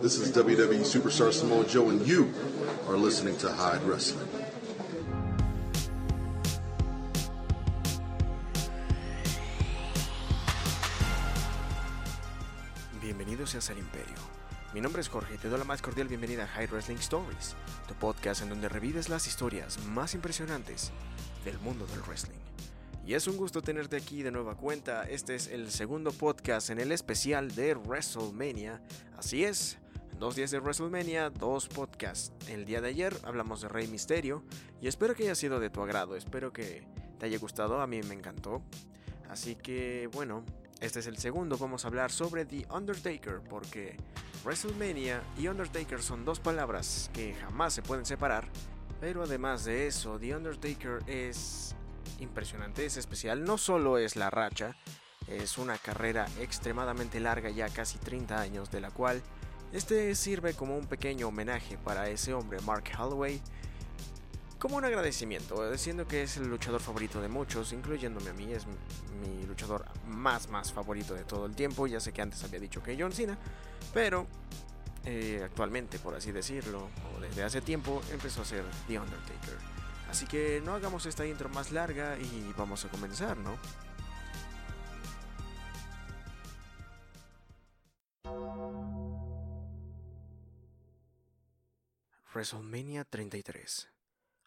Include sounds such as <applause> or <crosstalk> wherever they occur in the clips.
This is WWE Superstar Samoa Joe, and you are listening to Hyde Wrestling. Bienvenidos seas al Imperio. Mi nombre es Jorge y te doy la más cordial bienvenida a High Wrestling Stories, tu podcast en donde revives las historias más impresionantes del mundo del wrestling. Y es un gusto tenerte aquí de nueva cuenta. Este es el segundo podcast en el especial de WrestleMania. Así es, dos días de WrestleMania, dos podcasts. El día de ayer hablamos de Rey Misterio y espero que haya sido de tu agrado. Espero que te haya gustado. A mí me encantó. Así que bueno, este es el segundo. Vamos a hablar sobre The Undertaker porque WrestleMania y Undertaker son dos palabras que jamás se pueden separar. Pero además de eso, The Undertaker es impresionante, es especial. No solo es la racha, es una carrera extremadamente larga, ya casi 30 años, de la cual este sirve como un pequeño homenaje para ese hombre, Mark Holloway, como un agradecimiento, diciendo que es el luchador favorito de muchos, incluyéndome a mí, es mi luchador más más favorito de todo el tiempo. Ya sé que antes había dicho que John Cena, pero eh, actualmente, por así decirlo, o desde hace tiempo, empezó a ser The Undertaker. Así que no hagamos esta intro más larga y vamos a comenzar, ¿no? WrestleMania 33.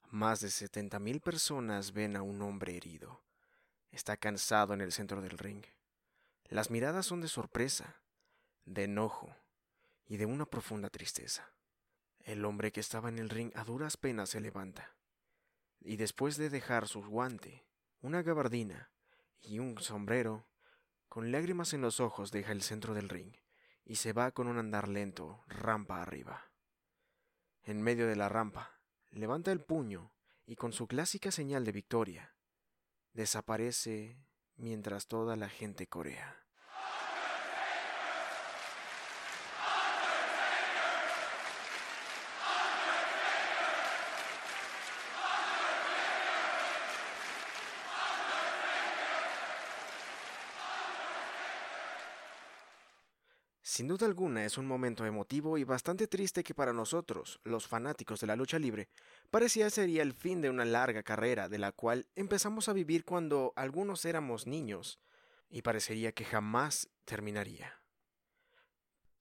Más de 70.000 personas ven a un hombre herido. Está cansado en el centro del ring. Las miradas son de sorpresa, de enojo y de una profunda tristeza. El hombre que estaba en el ring a duras penas se levanta y después de dejar su guante, una gabardina y un sombrero, con lágrimas en los ojos deja el centro del ring y se va con un andar lento, rampa arriba. En medio de la rampa, levanta el puño y con su clásica señal de victoria, desaparece mientras toda la gente corea. Sin duda alguna es un momento emotivo y bastante triste que para nosotros, los fanáticos de la lucha libre, parecía sería el fin de una larga carrera de la cual empezamos a vivir cuando algunos éramos niños y parecería que jamás terminaría.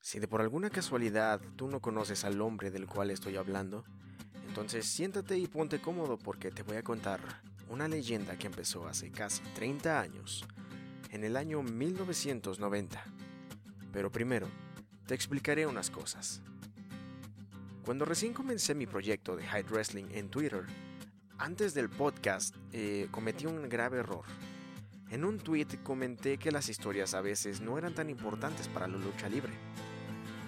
Si de por alguna casualidad tú no conoces al hombre del cual estoy hablando, entonces siéntate y ponte cómodo porque te voy a contar una leyenda que empezó hace casi 30 años, en el año 1990 pero primero, te explicaré unas cosas. Cuando recién comencé mi proyecto de Hyde Wrestling en Twitter, antes del podcast eh, cometí un grave error. En un tweet comenté que las historias a veces no eran tan importantes para la lucha libre.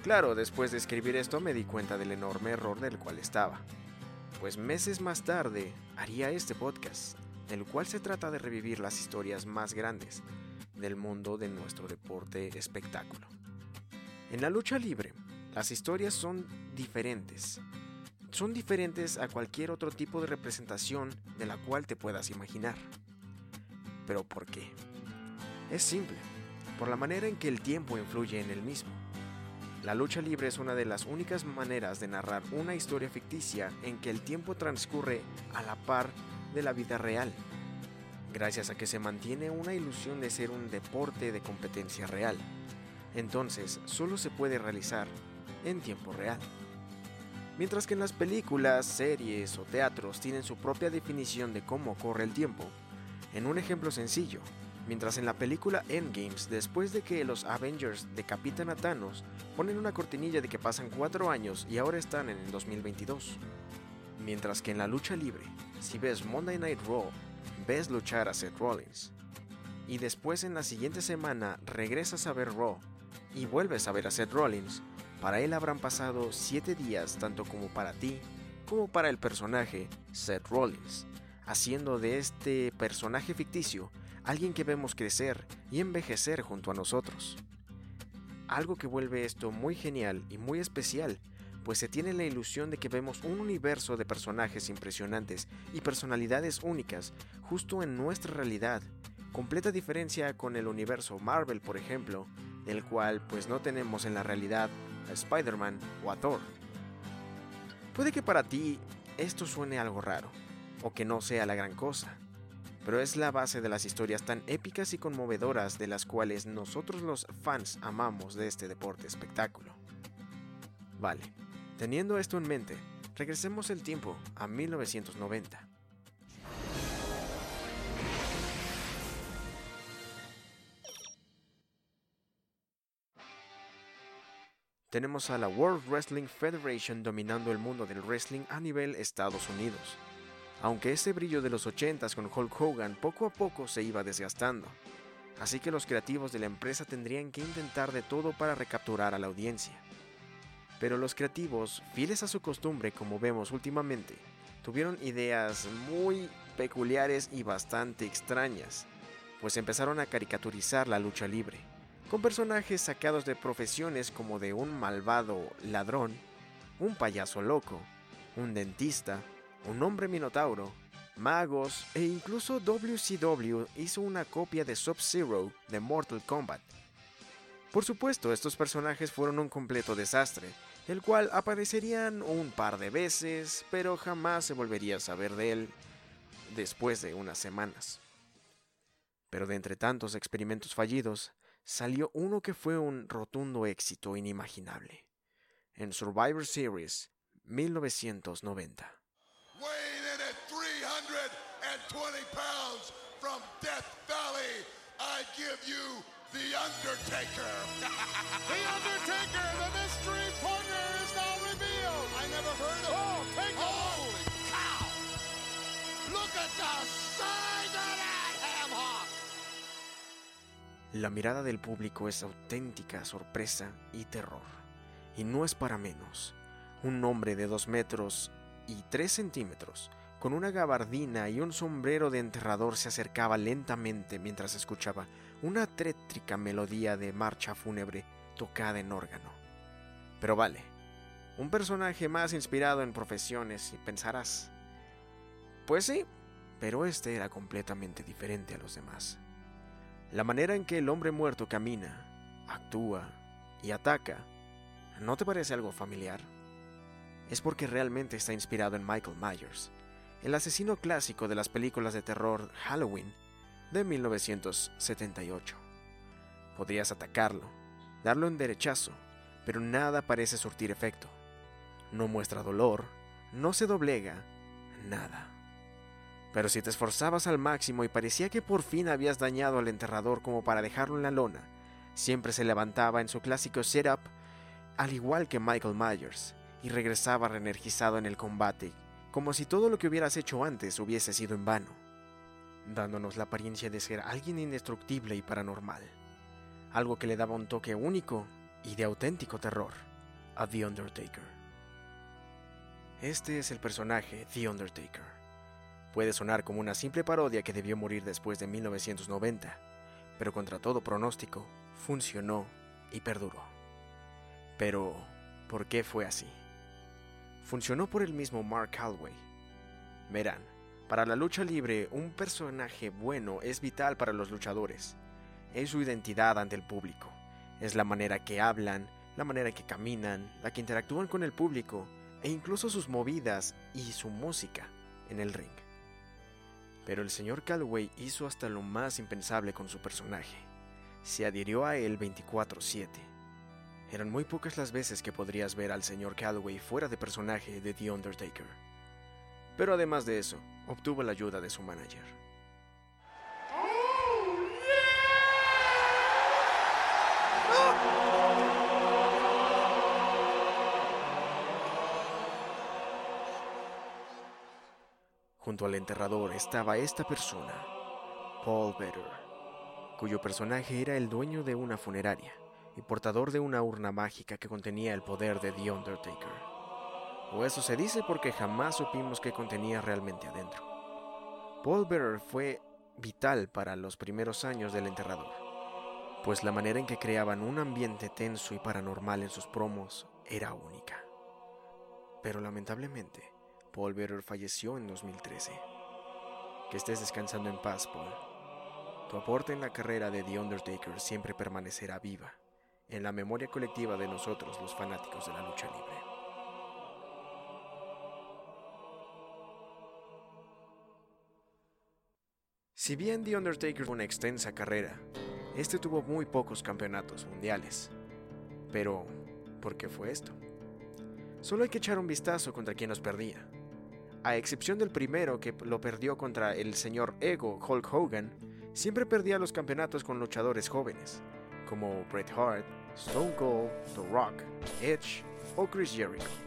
Claro, después de escribir esto me di cuenta del enorme error del cual estaba. Pues meses más tarde haría este podcast, el cual se trata de revivir las historias más grandes del mundo de nuestro deporte espectáculo. En la lucha libre, las historias son diferentes. Son diferentes a cualquier otro tipo de representación de la cual te puedas imaginar. ¿Pero por qué? Es simple, por la manera en que el tiempo influye en el mismo. La lucha libre es una de las únicas maneras de narrar una historia ficticia en que el tiempo transcurre a la par de la vida real gracias a que se mantiene una ilusión de ser un deporte de competencia real. Entonces, solo se puede realizar en tiempo real. Mientras que en las películas, series o teatros tienen su propia definición de cómo corre el tiempo. En un ejemplo sencillo, mientras en la película Endgames, después de que los Avengers decapitan a Thanos, ponen una cortinilla de que pasan cuatro años y ahora están en el 2022. Mientras que en la lucha libre, si ves Monday Night Raw ves luchar a Seth Rollins. Y después en la siguiente semana regresas a ver Raw y vuelves a ver a Seth Rollins. Para él habrán pasado 7 días tanto como para ti como para el personaje Seth Rollins, haciendo de este personaje ficticio alguien que vemos crecer y envejecer junto a nosotros. Algo que vuelve esto muy genial y muy especial pues se tiene la ilusión de que vemos un universo de personajes impresionantes y personalidades únicas justo en nuestra realidad. Completa diferencia con el universo Marvel, por ejemplo, del cual pues no tenemos en la realidad a Spider-Man o a Thor. Puede que para ti esto suene algo raro, o que no sea la gran cosa, pero es la base de las historias tan épicas y conmovedoras de las cuales nosotros los fans amamos de este deporte espectáculo. Vale, teniendo esto en mente, regresemos el tiempo a 1990. Tenemos a la World Wrestling Federation dominando el mundo del wrestling a nivel Estados Unidos aunque ese brillo de los 80s con Hulk Hogan poco a poco se iba desgastando. Así que los creativos de la empresa tendrían que intentar de todo para recapturar a la audiencia. Pero los creativos, fieles a su costumbre como vemos últimamente, tuvieron ideas muy peculiares y bastante extrañas, pues empezaron a caricaturizar la lucha libre, con personajes sacados de profesiones como de un malvado ladrón, un payaso loco, un dentista, un hombre minotauro, magos e incluso WCW hizo una copia de Sub-Zero de Mortal Kombat. Por supuesto, estos personajes fueron un completo desastre, el cual aparecerían un par de veces, pero jamás se volvería a saber de él después de unas semanas. Pero de entre tantos experimentos fallidos, salió uno que fue un rotundo éxito inimaginable. En Survivor Series 1990. Weighing in at 320 pounds from Death Valley, I give you The Undertaker. <laughs> the Undertaker, the mystery partner is now revealed. I never heard of Oh, take a Holy cow! Look at the size of that ham hock! La mirada del público es auténtica sorpresa y terror. Y no es para menos. Un hombre de dos metros y 3 centímetros, con una gabardina y un sombrero de enterrador se acercaba lentamente mientras escuchaba una tétrica melodía de marcha fúnebre tocada en órgano. Pero vale, un personaje más inspirado en profesiones y pensarás. Pues sí, pero este era completamente diferente a los demás. La manera en que el hombre muerto camina, actúa y ataca, ¿no te parece algo familiar? es porque realmente está inspirado en Michael Myers, el asesino clásico de las películas de terror Halloween de 1978. Podrías atacarlo, darlo en derechazo, pero nada parece surtir efecto. No muestra dolor, no se doblega, nada. Pero si te esforzabas al máximo y parecía que por fin habías dañado al enterrador como para dejarlo en la lona, siempre se levantaba en su clásico setup, al igual que Michael Myers, y regresaba reenergizado en el combate, como si todo lo que hubieras hecho antes hubiese sido en vano, dándonos la apariencia de ser alguien indestructible y paranormal, algo que le daba un toque único y de auténtico terror a The Undertaker. Este es el personaje The Undertaker. Puede sonar como una simple parodia que debió morir después de 1990, pero contra todo pronóstico, funcionó y perduró. Pero, ¿por qué fue así? funcionó por el mismo Mark Calway. Verán, para la lucha libre, un personaje bueno es vital para los luchadores. Es su identidad ante el público. Es la manera que hablan, la manera que caminan, la que interactúan con el público e incluso sus movidas y su música en el ring. Pero el señor Calway hizo hasta lo más impensable con su personaje. Se adhirió a él 24/7 eran muy pocas las veces que podrías ver al señor Calloway fuera de personaje de The Undertaker. Pero además de eso, obtuvo la ayuda de su manager. Junto al enterrador estaba esta persona, Paul Better, cuyo personaje era el dueño de una funeraria y portador de una urna mágica que contenía el poder de The Undertaker. O eso se dice porque jamás supimos qué contenía realmente adentro. Paul Bearer fue vital para los primeros años del enterrador, pues la manera en que creaban un ambiente tenso y paranormal en sus promos era única. Pero lamentablemente, Paul Bearer falleció en 2013. Que estés descansando en paz, Paul. Tu aporte en la carrera de The Undertaker siempre permanecerá viva en la memoria colectiva de nosotros los fanáticos de la lucha libre. Si bien The Undertaker fue una extensa carrera, este tuvo muy pocos campeonatos mundiales. Pero, ¿por qué fue esto? Solo hay que echar un vistazo contra quien nos perdía. A excepción del primero que lo perdió contra el señor Ego Hulk Hogan, siempre perdía los campeonatos con luchadores jóvenes, como Bret Hart, Stone Cold, The Rock, Edge o Chris Jericho.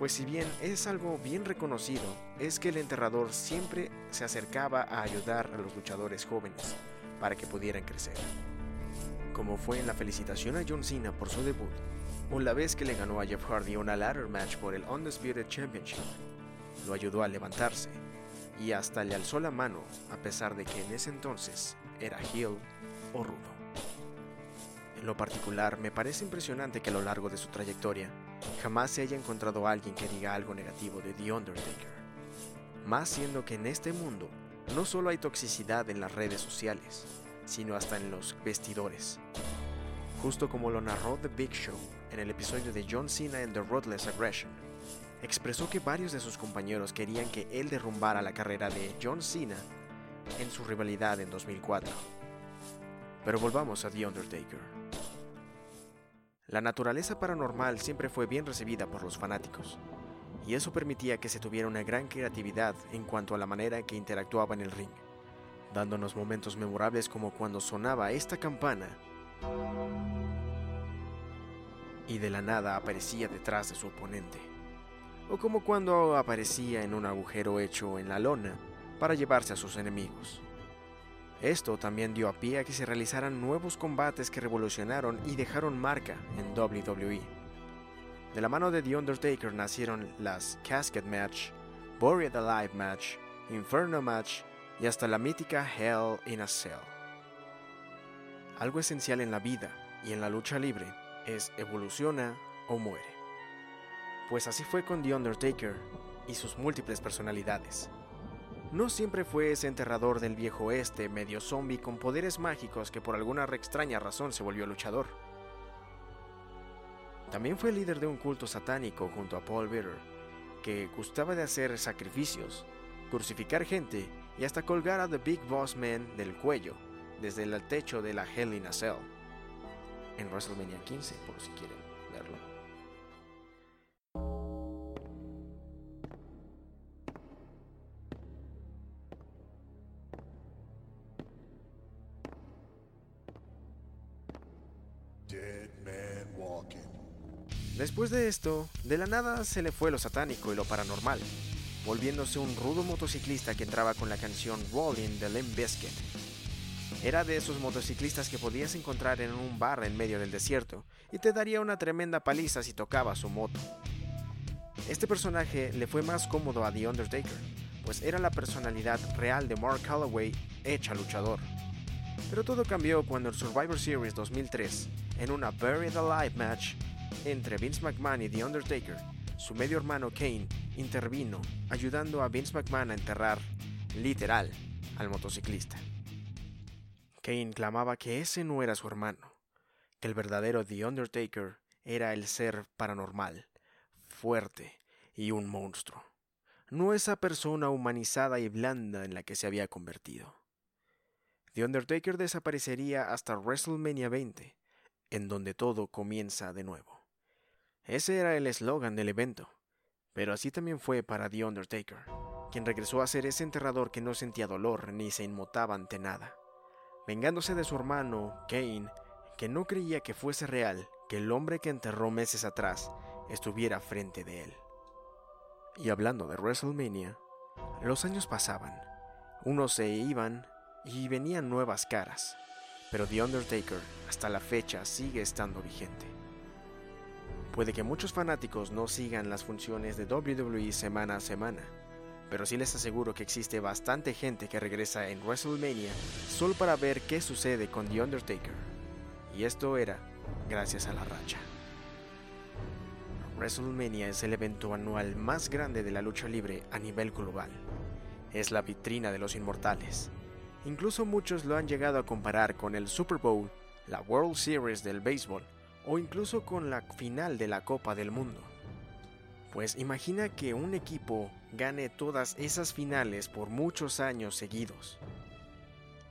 Pues si bien es algo bien reconocido, es que el enterrador siempre se acercaba a ayudar a los luchadores jóvenes para que pudieran crecer. Como fue en la felicitación a John Cena por su debut, o la vez que le ganó a Jeff Hardy una ladder match por el Undisputed Championship. Lo ayudó a levantarse y hasta le alzó la mano a pesar de que en ese entonces era heel o rudo. En lo particular, me parece impresionante que a lo largo de su trayectoria jamás se haya encontrado alguien que diga algo negativo de The Undertaker. Más siendo que en este mundo no solo hay toxicidad en las redes sociales, sino hasta en los vestidores. Justo como lo narró The Big Show en el episodio de John Cena and The Ruthless Aggression, expresó que varios de sus compañeros querían que él derrumbara la carrera de John Cena en su rivalidad en 2004. Pero volvamos a The Undertaker. La naturaleza paranormal siempre fue bien recibida por los fanáticos, y eso permitía que se tuviera una gran creatividad en cuanto a la manera en que interactuaba en el ring, dándonos momentos memorables como cuando sonaba esta campana y de la nada aparecía detrás de su oponente, o como cuando aparecía en un agujero hecho en la lona para llevarse a sus enemigos. Esto también dio a pie a que se realizaran nuevos combates que revolucionaron y dejaron marca en WWE. De la mano de The Undertaker nacieron las Casket Match, Buried Alive Match, Inferno Match y hasta la mítica Hell in a Cell. Algo esencial en la vida y en la lucha libre es evoluciona o muere. Pues así fue con The Undertaker y sus múltiples personalidades no siempre fue ese enterrador del viejo oeste, medio zombie con poderes mágicos que por alguna extraña razón se volvió luchador. También fue líder de un culto satánico junto a Paul Bearer, que gustaba de hacer sacrificios, crucificar gente y hasta colgar a The Big Boss Man del cuello desde el techo de la Hell in Cell. En WrestleMania 15, por si quieren Después de esto, de la nada se le fue lo satánico y lo paranormal, volviéndose un rudo motociclista que entraba con la canción Rolling de Limp Bizkit. Era de esos motociclistas que podías encontrar en un bar en medio del desierto y te daría una tremenda paliza si tocaba su moto. Este personaje le fue más cómodo a The Undertaker, pues era la personalidad real de Mark Calloway hecha luchador. Pero todo cambió cuando el Survivor Series 2003, en una Buried Alive match, entre Vince McMahon y The Undertaker, su medio hermano Kane intervino, ayudando a Vince McMahon a enterrar, literal, al motociclista. Kane clamaba que ese no era su hermano, que el verdadero The Undertaker era el ser paranormal, fuerte y un monstruo, no esa persona humanizada y blanda en la que se había convertido. The Undertaker desaparecería hasta WrestleMania 20, en donde todo comienza de nuevo. Ese era el eslogan del evento, pero así también fue para The Undertaker, quien regresó a ser ese enterrador que no sentía dolor ni se inmutaba ante nada, vengándose de su hermano, Kane, que no creía que fuese real que el hombre que enterró meses atrás estuviera frente de él. Y hablando de WrestleMania, los años pasaban, unos se iban y venían nuevas caras, pero The Undertaker hasta la fecha sigue estando vigente. Puede que muchos fanáticos no sigan las funciones de WWE semana a semana, pero sí les aseguro que existe bastante gente que regresa en WrestleMania solo para ver qué sucede con The Undertaker. Y esto era gracias a la racha. WrestleMania es el evento anual más grande de la lucha libre a nivel global. Es la vitrina de los inmortales. Incluso muchos lo han llegado a comparar con el Super Bowl la World Series del béisbol o incluso con la final de la Copa del Mundo. Pues imagina que un equipo gane todas esas finales por muchos años seguidos.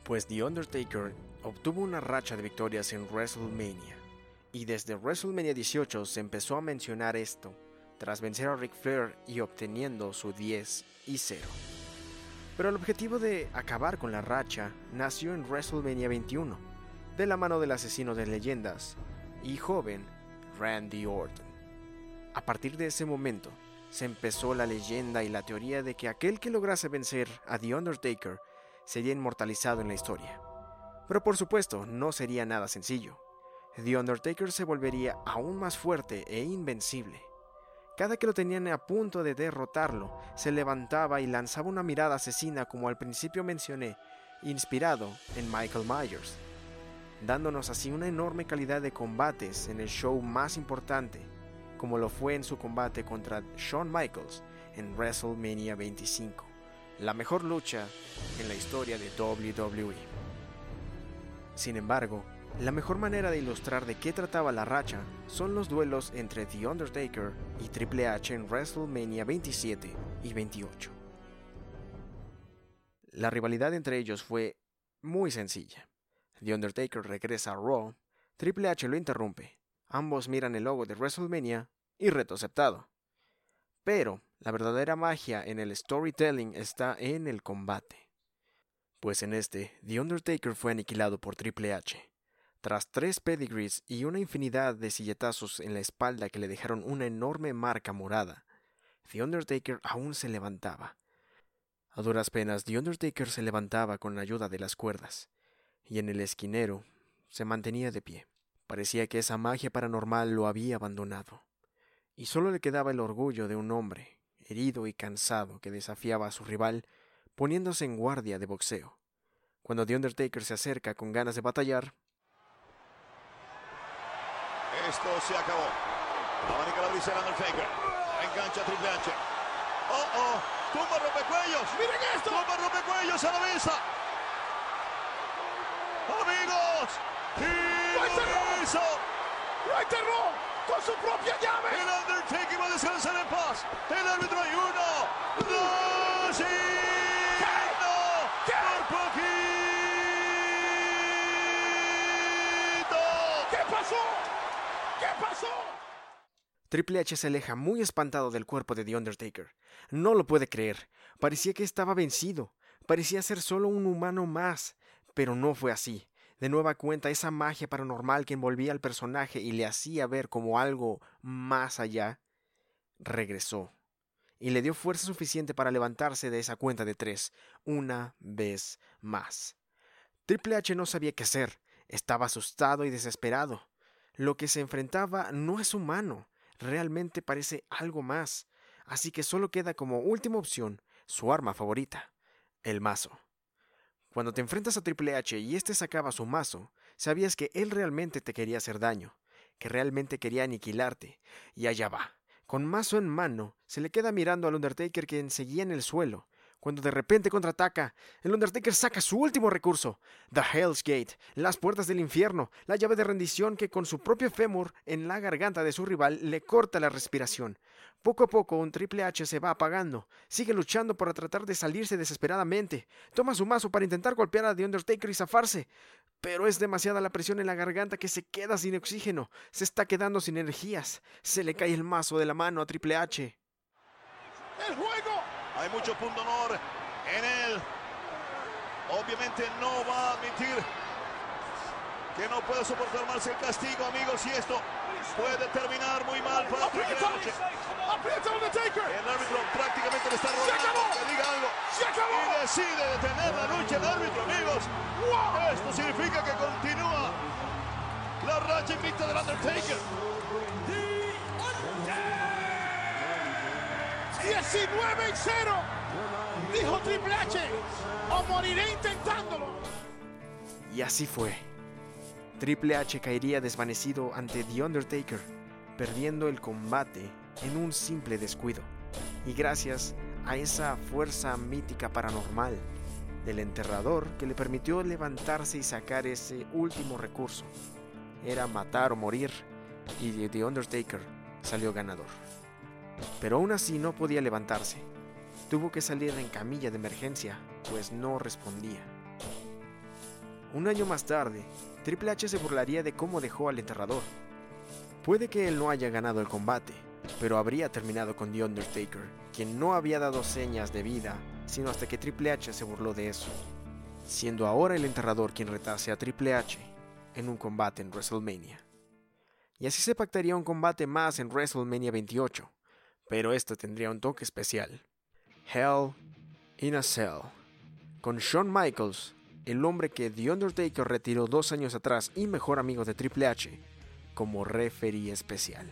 Pues The Undertaker obtuvo una racha de victorias en WrestleMania, y desde WrestleMania 18 se empezó a mencionar esto, tras vencer a Ric Flair y obteniendo su 10 y 0. Pero el objetivo de acabar con la racha nació en WrestleMania 21, de la mano del asesino de leyendas y joven Randy Orton. A partir de ese momento, se empezó la leyenda y la teoría de que aquel que lograse vencer a The Undertaker sería inmortalizado en la historia. Pero por supuesto, no sería nada sencillo. The Undertaker se volvería aún más fuerte e invencible. Cada que lo tenían a punto de derrotarlo, se levantaba y lanzaba una mirada asesina como al principio mencioné, inspirado en Michael Myers, dándonos así una enorme calidad de combates en el show más importante, como lo fue en su combate contra Shawn Michaels en WrestleMania 25, la mejor lucha en la historia de WWE. Sin embargo, la mejor manera de ilustrar de qué trataba la racha son los duelos entre The Undertaker y Triple H en WrestleMania 27 y 28. La rivalidad entre ellos fue muy sencilla. The Undertaker regresa a Raw, Triple H lo interrumpe, ambos miran el logo de WrestleMania y reto aceptado. Pero la verdadera magia en el storytelling está en el combate. Pues en este, The Undertaker fue aniquilado por Triple H tras tres pedigrees y una infinidad de silletazos en la espalda que le dejaron una enorme marca morada, The Undertaker aún se levantaba. A duras penas, The Undertaker se levantaba con la ayuda de las cuerdas, y en el esquinero se mantenía de pie. Parecía que esa magia paranormal lo había abandonado, y solo le quedaba el orgullo de un hombre, herido y cansado, que desafiaba a su rival, poniéndose en guardia de boxeo. Cuando The Undertaker se acerca con ganas de batallar, Esto se acabó. Abanica la brisa el Undertaker. Engancha Triple H. Oh, oh. Tumba rompecuellos. Miren esto. Tumba rompecuellos a la mesa. Amigos. Y hizo. Lo enterró con su propia llave. El Undertaker va a descansar en paz. El árbitro hay uno, dos y no. ¿Qué? Por poquito. ¿Qué pasó? ¿Qué pasó? Triple H se aleja muy espantado del cuerpo de The Undertaker. No lo puede creer. Parecía que estaba vencido. Parecía ser solo un humano más. Pero no fue así. De nueva cuenta, esa magia paranormal que envolvía al personaje y le hacía ver como algo más allá, regresó. Y le dio fuerza suficiente para levantarse de esa cuenta de tres, una vez más. Triple H no sabía qué hacer. Estaba asustado y desesperado. Lo que se enfrentaba no es humano, realmente parece algo más, así que solo queda como última opción su arma favorita, el mazo. Cuando te enfrentas a Triple H y éste sacaba su mazo, sabías que él realmente te quería hacer daño, que realmente quería aniquilarte, y allá va. Con mazo en mano, se le queda mirando al Undertaker que seguía en el suelo, cuando de repente contraataca, el Undertaker saca su último recurso, The Hell's Gate, las puertas del infierno, la llave de rendición que con su propio fémur en la garganta de su rival le corta la respiración. Poco a poco un Triple H se va apagando, sigue luchando para tratar de salirse desesperadamente, toma su mazo para intentar golpear a The Undertaker y zafarse, pero es demasiada la presión en la garganta que se queda sin oxígeno, se está quedando sin energías, se le cae el mazo de la mano a Triple H. El juego. Hay mucho punto honor en él. Obviamente no va a admitir que no puede soportar más el castigo, amigos, y esto puede terminar muy mal para. Aprieta Undertaker. El árbitro prácticamente le está rogando que diga algo. Se acabó. Y decide detener la lucha el árbitro, amigos. Wow. Esto significa que continúa la racha invicta del Undertaker. 19 y 0. Dijo Triple H. O moriré intentándolo. Y así fue. Triple H caería desvanecido ante The Undertaker, perdiendo el combate en un simple descuido. Y gracias a esa fuerza mítica paranormal, del enterrador que le permitió levantarse y sacar ese último recurso. Era matar o morir, y The Undertaker salió ganador. Pero aún así no podía levantarse. Tuvo que salir en camilla de emergencia, pues no respondía. Un año más tarde, Triple H se burlaría de cómo dejó al enterrador. Puede que él no haya ganado el combate, pero habría terminado con The Undertaker, quien no había dado señas de vida, sino hasta que Triple H se burló de eso, siendo ahora el enterrador quien retase a Triple H en un combate en WrestleMania. Y así se pactaría un combate más en WrestleMania 28, pero esto tendría un toque especial. Hell in a Cell, con Shawn Michaels, el hombre que The Undertaker retiró dos años atrás y mejor amigo de Triple H, como referee especial.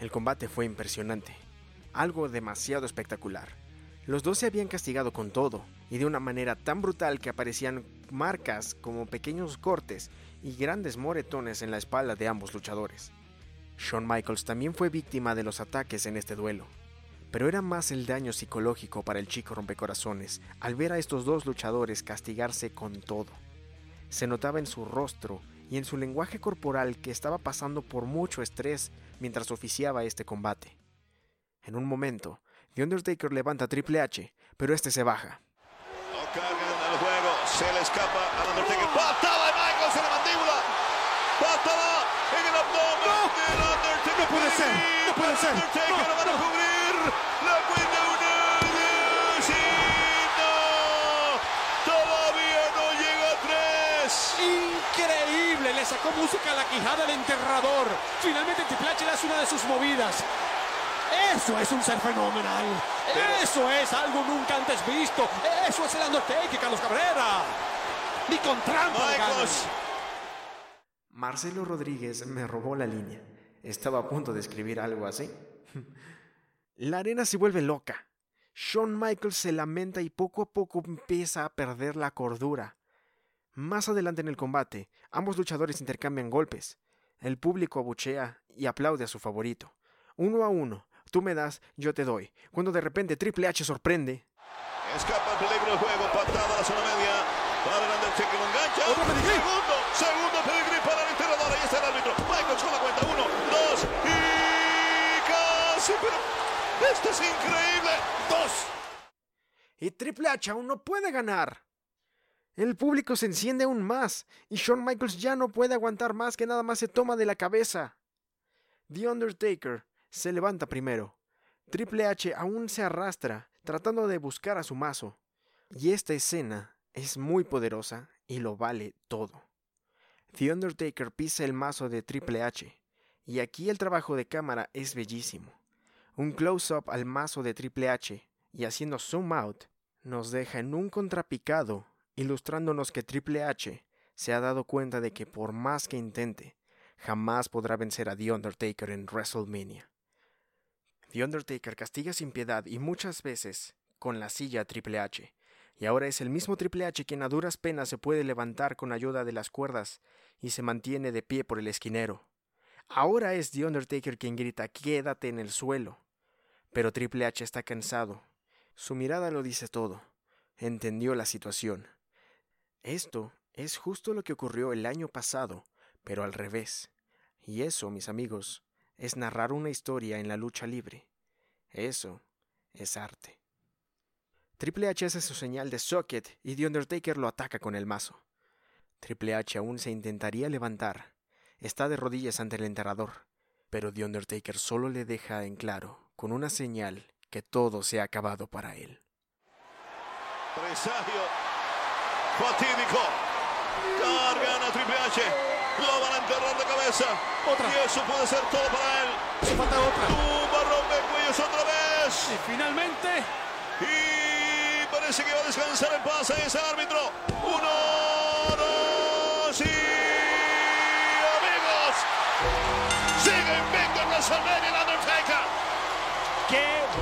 El combate fue impresionante, algo demasiado espectacular. Los dos se habían castigado con todo, y de una manera tan brutal que aparecían marcas como pequeños cortes y grandes moretones en la espalda de ambos luchadores. Shawn Michaels también fue víctima de los ataques en este duelo, pero era más el daño psicológico para el chico rompecorazones al ver a estos dos luchadores castigarse con todo. Se notaba en su rostro y en su lenguaje corporal que estaba pasando por mucho estrés mientras oficiaba este combate. En un momento, The Undertaker levanta Triple H, pero este se baja. Se le escapa Undertaker. ¡Patada de Michaels en la mandíbula! ¡Patada puede ser, no puede ser. No, lo van a no. cubrir. La cuenta no. Todavía no llega a tres. Increíble, le sacó música a la quijada del enterrador. Finalmente Triple H le hace una de sus movidas. Eso es un ser fenomenal. Eso es algo nunca antes visto. Eso es el Undertaker, Carlos Cabrera. Ni con trampa. Marcelo Rodríguez me robó la línea. Estaba a punto de escribir algo así. La arena se vuelve loca. Shawn Michaels se lamenta y poco a poco empieza a perder la cordura. Más adelante en el combate, ambos luchadores intercambian golpes. El público abuchea y aplaude a su favorito. Uno a uno, tú me das, yo te doy. Cuando de repente Triple H sorprende. Escapa el peligro del juego, patada a la zona media. Para el lo engancha. Otro esto es increíble. Dos. Y Triple H aún no puede ganar. El público se enciende aún más y Shawn Michaels ya no puede aguantar más que nada más se toma de la cabeza. The Undertaker se levanta primero. Triple H aún se arrastra tratando de buscar a su mazo. Y esta escena es muy poderosa y lo vale todo. The Undertaker pisa el mazo de Triple H y aquí el trabajo de cámara es bellísimo. Un close-up al mazo de Triple H y haciendo zoom out nos deja en un contrapicado, ilustrándonos que Triple H se ha dado cuenta de que por más que intente, jamás podrá vencer a The Undertaker en WrestleMania. The Undertaker castiga sin piedad y muchas veces con la silla Triple H, y ahora es el mismo Triple H quien a duras penas se puede levantar con ayuda de las cuerdas y se mantiene de pie por el esquinero. Ahora es The Undertaker quien grita quédate en el suelo. Pero Triple H está cansado. Su mirada lo dice todo. Entendió la situación. Esto es justo lo que ocurrió el año pasado, pero al revés. Y eso, mis amigos, es narrar una historia en la lucha libre. Eso es arte. Triple H hace su señal de socket y The Undertaker lo ataca con el mazo. Triple H aún se intentaría levantar. Está de rodillas ante el enterrador, pero The Undertaker solo le deja en claro, con una señal, que todo se ha acabado para él. Presagio fatídico. Cargan a Triple H. Lo van a enterrar de cabeza. Otra. Y eso puede ser todo para él. Hace falta otra. Tumba, rompe cuellos otra vez. Y finalmente, Y parece que va a descansar en paz. Ahí está el árbitro. Uno, dos y amigos. Sigue invicto en WrestleMania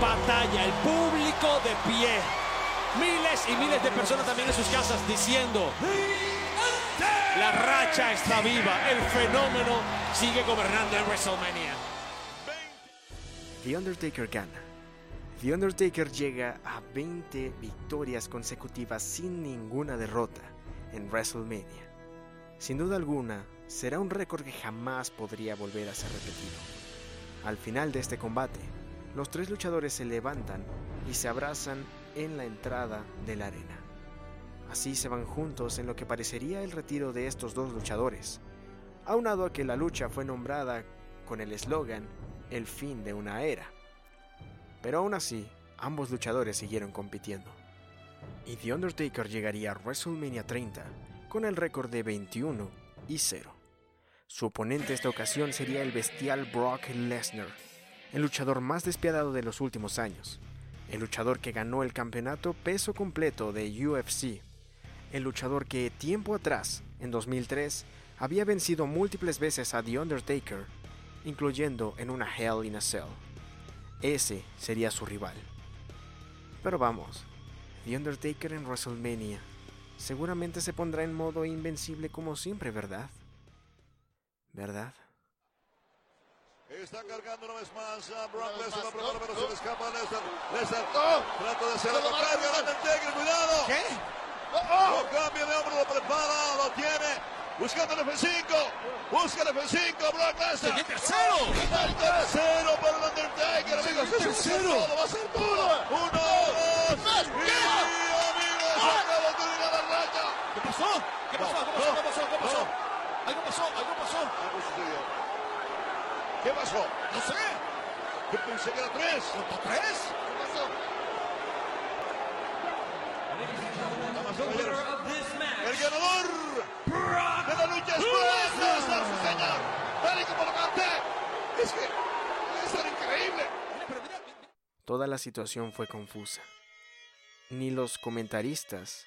batalla. El público de pie. Miles y miles de personas también en sus casas diciendo. La racha está viva. El fenómeno sigue gobernando en WrestleMania. The Undertaker gana. The Undertaker llega a 20 victorias consecutivas sin ninguna derrota en WrestleMania. Sin duda alguna, será un récord que jamás podría volver a ser repetido. Al final de este combate, los tres luchadores se levantan y se abrazan en la entrada de la arena. Así se van juntos en lo que parecería el retiro de estos dos luchadores, aunado a que la lucha fue nombrada con el eslogan El fin de una era. Pero aún así, ambos luchadores siguieron compitiendo. Y The Undertaker llegaría a WrestleMania 30 con el récord de 21 y 0. Su oponente esta ocasión sería el bestial Brock Lesnar, el luchador más despiadado de los últimos años, el luchador que ganó el campeonato peso completo de UFC, el luchador que tiempo atrás, en 2003, había vencido múltiples veces a The Undertaker, incluyendo en una Hell in a Cell. Ese sería su rival. Pero vamos, The Undertaker en WrestleMania seguramente se pondrá en modo invencible como siempre, ¿verdad? ¿Verdad? Está cargando una vez más a Brock Lesnar, la prepara, pero se le escapa a Lesnar. Lesnar trata de hacer No, la no, carga, no. Undertaker, cuidado. ¿Qué? Lo cambia de hombro, lo prepara, lo tiene. Buscando el F5. Busca el F5, Brock Lesnar. ¡El tercero! El tercero para el Undertaker, amigos. Es un tercero. va a ser todo. Uno, dos. Más, Y, ¿qué? amigos, acaba de terminar la racha. ¿Qué pasó? ¿Qué pasó? ¿Qué pasó? ¿Qué pasó? ¿Qué pasó? ¿Algo pasó? ¿Algo pasó? Algo sucedió. ¿Qué pasó? No sé. Pensé que era tres. ¿Tres? Toda la situación fue confusa. Ni los comentaristas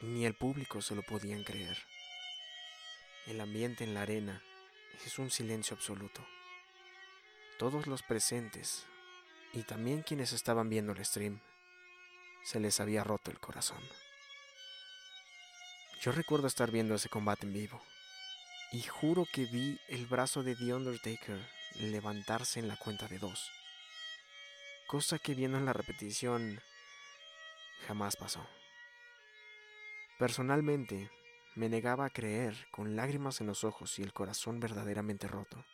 ni el público se lo podían creer. El ambiente en la arena es un silencio absoluto. Todos los presentes y también quienes estaban viendo el stream se les había roto el corazón. Yo recuerdo estar viendo ese combate en vivo y juro que vi el brazo de The Undertaker levantarse en la cuenta de dos cosa que viendo en la repetición jamás pasó. Personalmente, me negaba a creer, con lágrimas en los ojos y el corazón verdaderamente roto,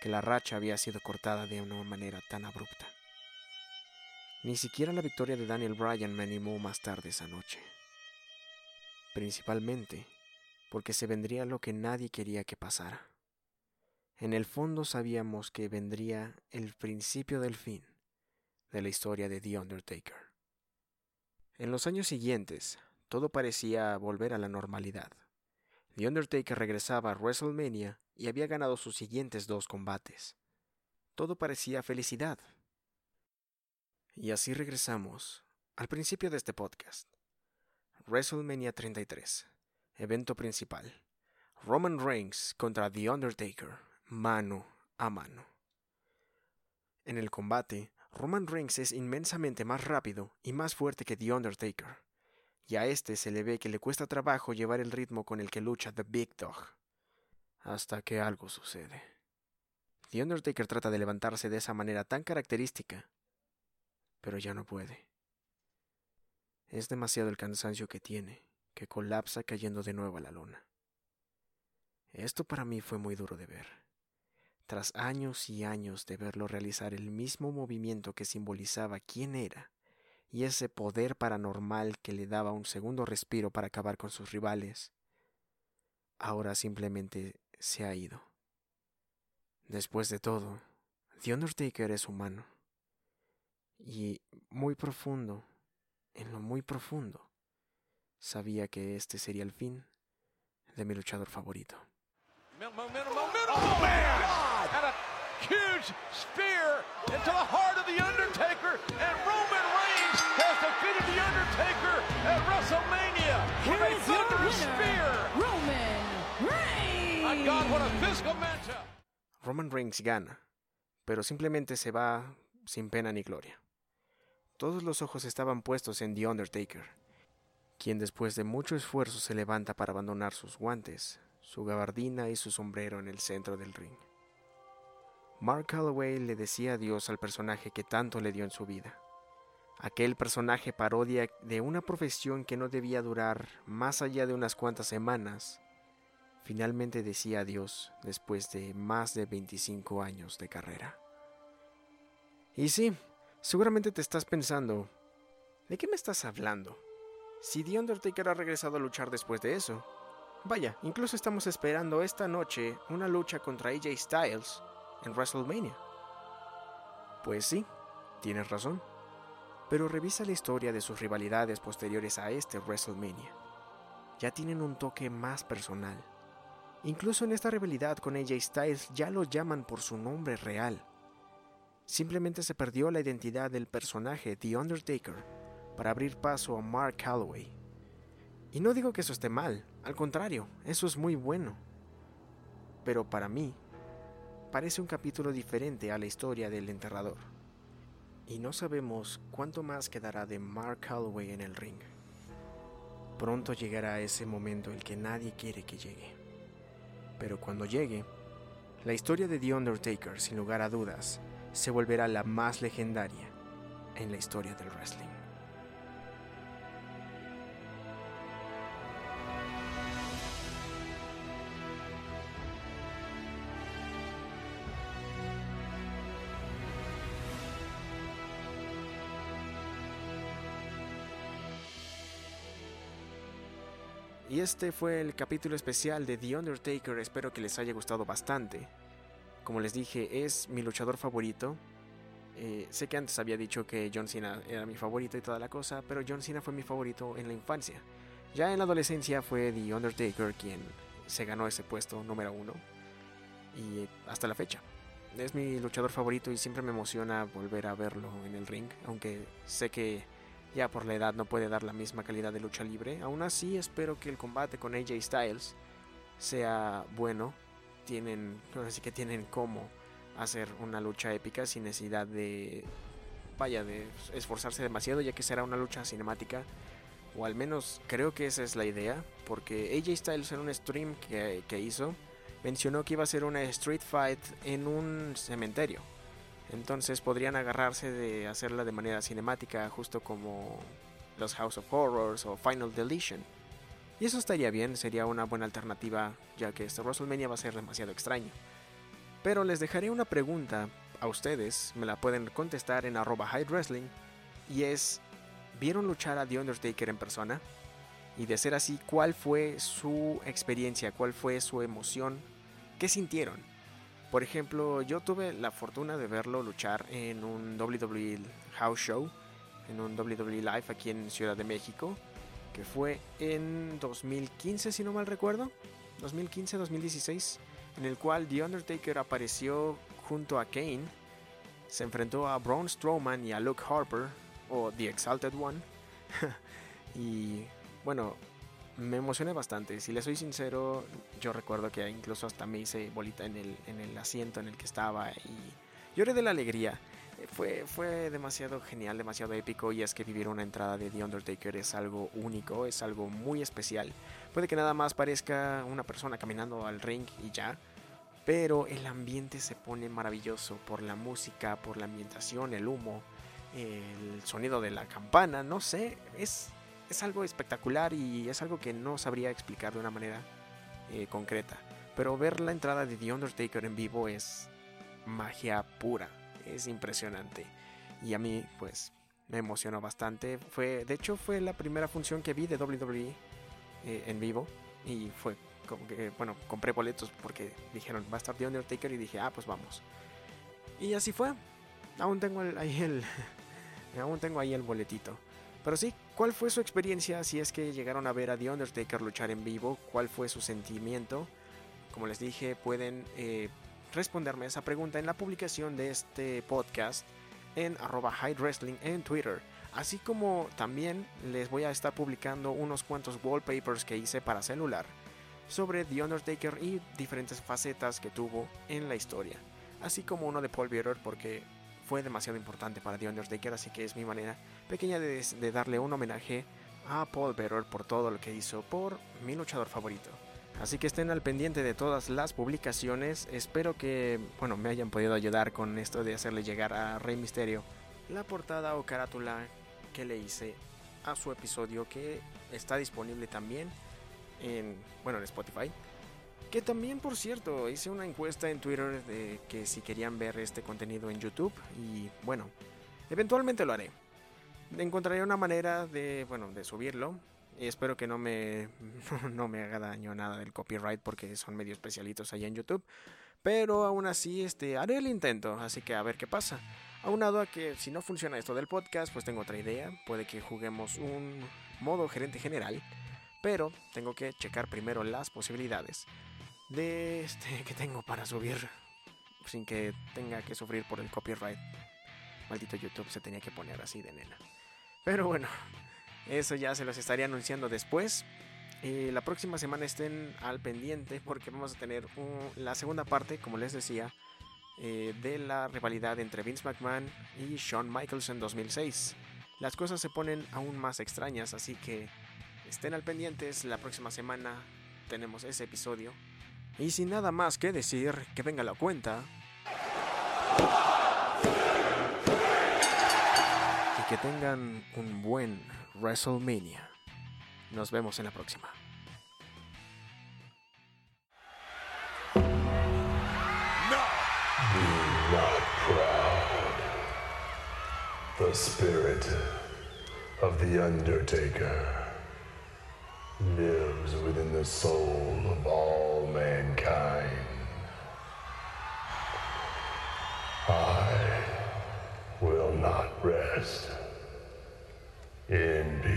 que la racha había sido cortada de una manera tan abrupta. Ni siquiera la victoria de Daniel Bryan me animó más tarde esa noche. Principalmente porque se vendría lo que nadie quería que pasara. En el fondo sabíamos que vendría el principio del fin de la historia de The Undertaker. En los años siguientes, todo parecía volver a la normalidad. The Undertaker regresaba a WrestleMania y había ganado sus siguientes dos combates. Todo parecía felicidad. Y así regresamos al principio de este podcast. WrestleMania 33, evento principal. Roman Reigns contra The Undertaker, mano a mano. En el combate, Roman Reigns es inmensamente más rápido y más fuerte que The Undertaker, y a este se le ve que le cuesta trabajo llevar el ritmo con el que lucha The Big Dog, hasta que algo sucede. The Undertaker trata de levantarse de esa manera tan característica, pero ya no puede. Es demasiado el cansancio que tiene, que colapsa cayendo de nuevo a la lona. Esto para mí fue muy duro de ver tras años y años de verlo realizar el mismo movimiento que simbolizaba quién era y ese poder paranormal que le daba un segundo respiro para acabar con sus rivales, ahora simplemente se ha ido. Después de todo, The Undertaker es humano y muy profundo, en lo muy profundo, sabía que este sería el fin de mi luchador favorito. Oh, huge spear into the heart of The Undertaker. And Roman The Undertaker at WrestleMania with a Here is your thunderous winner, spear. Roman Reigns. My God, what a physical matchup. Roman Reigns gana, pero simplemente se va sin pena ni gloria. Todos los ojos estaban puestos en The Undertaker, quien después de mucho esfuerzo se levanta para abandonar sus guantes, su gabardina y su sombrero en el centro del ring. Mark Calloway le decía adiós al personaje que tanto le dio en su vida, Aquel personaje parodia de una profesión que no debía durar más allá de unas cuantas semanas, finalmente decía adiós después de más de 25 años de carrera. Y sí, seguramente te estás pensando, ¿de qué me estás hablando? Si The Undertaker ha regresado a luchar después de eso. Vaya, incluso estamos esperando esta noche una lucha contra AJ Styles en WrestleMania. Pues sí, tienes razón. Pero revisa la historia de sus rivalidades posteriores a este WrestleMania. Ya tienen un toque más personal. Incluso en esta rivalidad con AJ Styles ya lo llaman por su nombre real. Simplemente se perdió la identidad del personaje The Undertaker para abrir paso a Mark Calloway. Y no digo que eso esté mal, al contrario, eso es muy bueno. Pero para mí, parece un capítulo diferente a la historia del enterrador. Y no sabemos cuánto más quedará de Mark Calloway en el ring. Pronto llegará ese momento el que nadie quiere que llegue. Pero cuando llegue, la historia de The Undertaker, sin lugar a dudas, se volverá la más legendaria en la historia del wrestling. Este fue el capítulo especial de The Undertaker, espero que les haya gustado bastante. Como les dije, es mi luchador favorito. Eh, sé que antes había dicho que John Cena era mi favorito y toda la cosa, pero John Cena fue mi favorito en la infancia. Ya en la adolescencia fue The Undertaker quien se ganó ese puesto número uno. Y hasta la fecha. Es mi luchador favorito y siempre me emociona volver a verlo en el ring, aunque sé que ya por la edad no puede dar la misma calidad de lucha libre. Aún así espero que el combate con AJ Styles sea bueno. Tienen, así que tienen cómo hacer una lucha épica sin necesidad de, vaya, de esforzarse demasiado, ya que será una lucha cinemática. O al menos creo que esa es la idea, porque AJ Styles en un stream que, que hizo mencionó que iba a ser una street fight en un cementerio. Entonces podrían agarrarse de hacerla de manera cinemática, justo como los House of Horrors o Final Deletion. Y eso estaría bien, sería una buena alternativa, ya que este WrestleMania va a ser demasiado extraño. Pero les dejaré una pregunta a ustedes, me la pueden contestar en arroba Wrestling, y es, ¿vieron luchar a The Undertaker en persona? Y de ser así, ¿cuál fue su experiencia? ¿Cuál fue su emoción? ¿Qué sintieron? Por ejemplo, yo tuve la fortuna de verlo luchar en un WWE House Show, en un WWE Live aquí en Ciudad de México, que fue en 2015, si no mal recuerdo, 2015-2016, en el cual The Undertaker apareció junto a Kane, se enfrentó a Braun Strowman y a Luke Harper, o The Exalted One, <laughs> y bueno, me emocioné bastante. Si le soy sincero, yo recuerdo que incluso hasta me hice bolita en el, en el asiento en el que estaba y lloré de la alegría. Fue, fue demasiado genial, demasiado épico y es que vivir una entrada de The Undertaker es algo único, es algo muy especial. Puede que nada más parezca una persona caminando al ring y ya, pero el ambiente se pone maravilloso por la música, por la ambientación, el humo, el sonido de la campana, no sé, es, es algo espectacular y es algo que no sabría explicar de una manera eh, concreta. Pero ver la entrada de The Undertaker en vivo es magia pura, es impresionante. Y a mí, pues, me emocionó bastante. Fue, de hecho, fue la primera función que vi de WWE eh, en vivo. Y fue como que, bueno, compré boletos porque dijeron, va a estar The Undertaker. Y dije, ah, pues vamos. Y así fue. Aún tengo ahí el. <laughs> aún tengo ahí el boletito. Pero sí, ¿cuál fue su experiencia si es que llegaron a ver a The Undertaker luchar en vivo? ¿Cuál fue su sentimiento? Como les dije, pueden eh, responderme esa pregunta en la publicación de este podcast en arroba Wrestling en Twitter. Así como también les voy a estar publicando unos cuantos wallpapers que hice para celular sobre The Undertaker y diferentes facetas que tuvo en la historia. Así como uno de Paul Bearer porque fue demasiado importante para The Undertaker, así que es mi manera pequeña de, darle un homenaje a Paul Bearer por todo lo que hizo por mi luchador favorito. Así que estén al pendiente de todas las publicaciones. Espero que, bueno, me hayan podido ayudar con esto de hacerle llegar a Rey Misterio la portada o carátula que le hice a su episodio que está disponible también en, bueno, en Spotify. Que también, por cierto, hice una encuesta en Twitter de que si querían ver este contenido en YouTube y bueno, eventualmente lo haré. Encontraré una manera de, bueno, de subirlo. Espero que no me, <laughs> no me haga daño nada del copyright porque son medio especialitos allá en YouTube. Pero aún así, este, haré el intento, así que a ver qué pasa. Aunado a que si no funciona esto del podcast, pues tengo otra idea. Puede que juguemos un modo gerente general. Pero tengo que checar primero las posibilidades de este que tengo para subir sin que tenga que sufrir por el copyright. Maldito YouTube se tenía que poner así de nena. Pero bueno, eso ya se los estaré anunciando después. Y la próxima semana estén al pendiente porque vamos a tener la segunda parte, como les decía, eh, de la rivalidad entre Vince McMahon y Shawn Michaels en 2006. Las cosas se ponen aún más extrañas, así que estén al pendientes. La próxima semana tenemos ese episodio. Y sin nada más que decir, que venga la cuenta. Y que tengan un buen WrestleMania. Nos vemos en la próxima. The spirit of the Undertaker lives within the soul of all mankind. I will not rest in peace.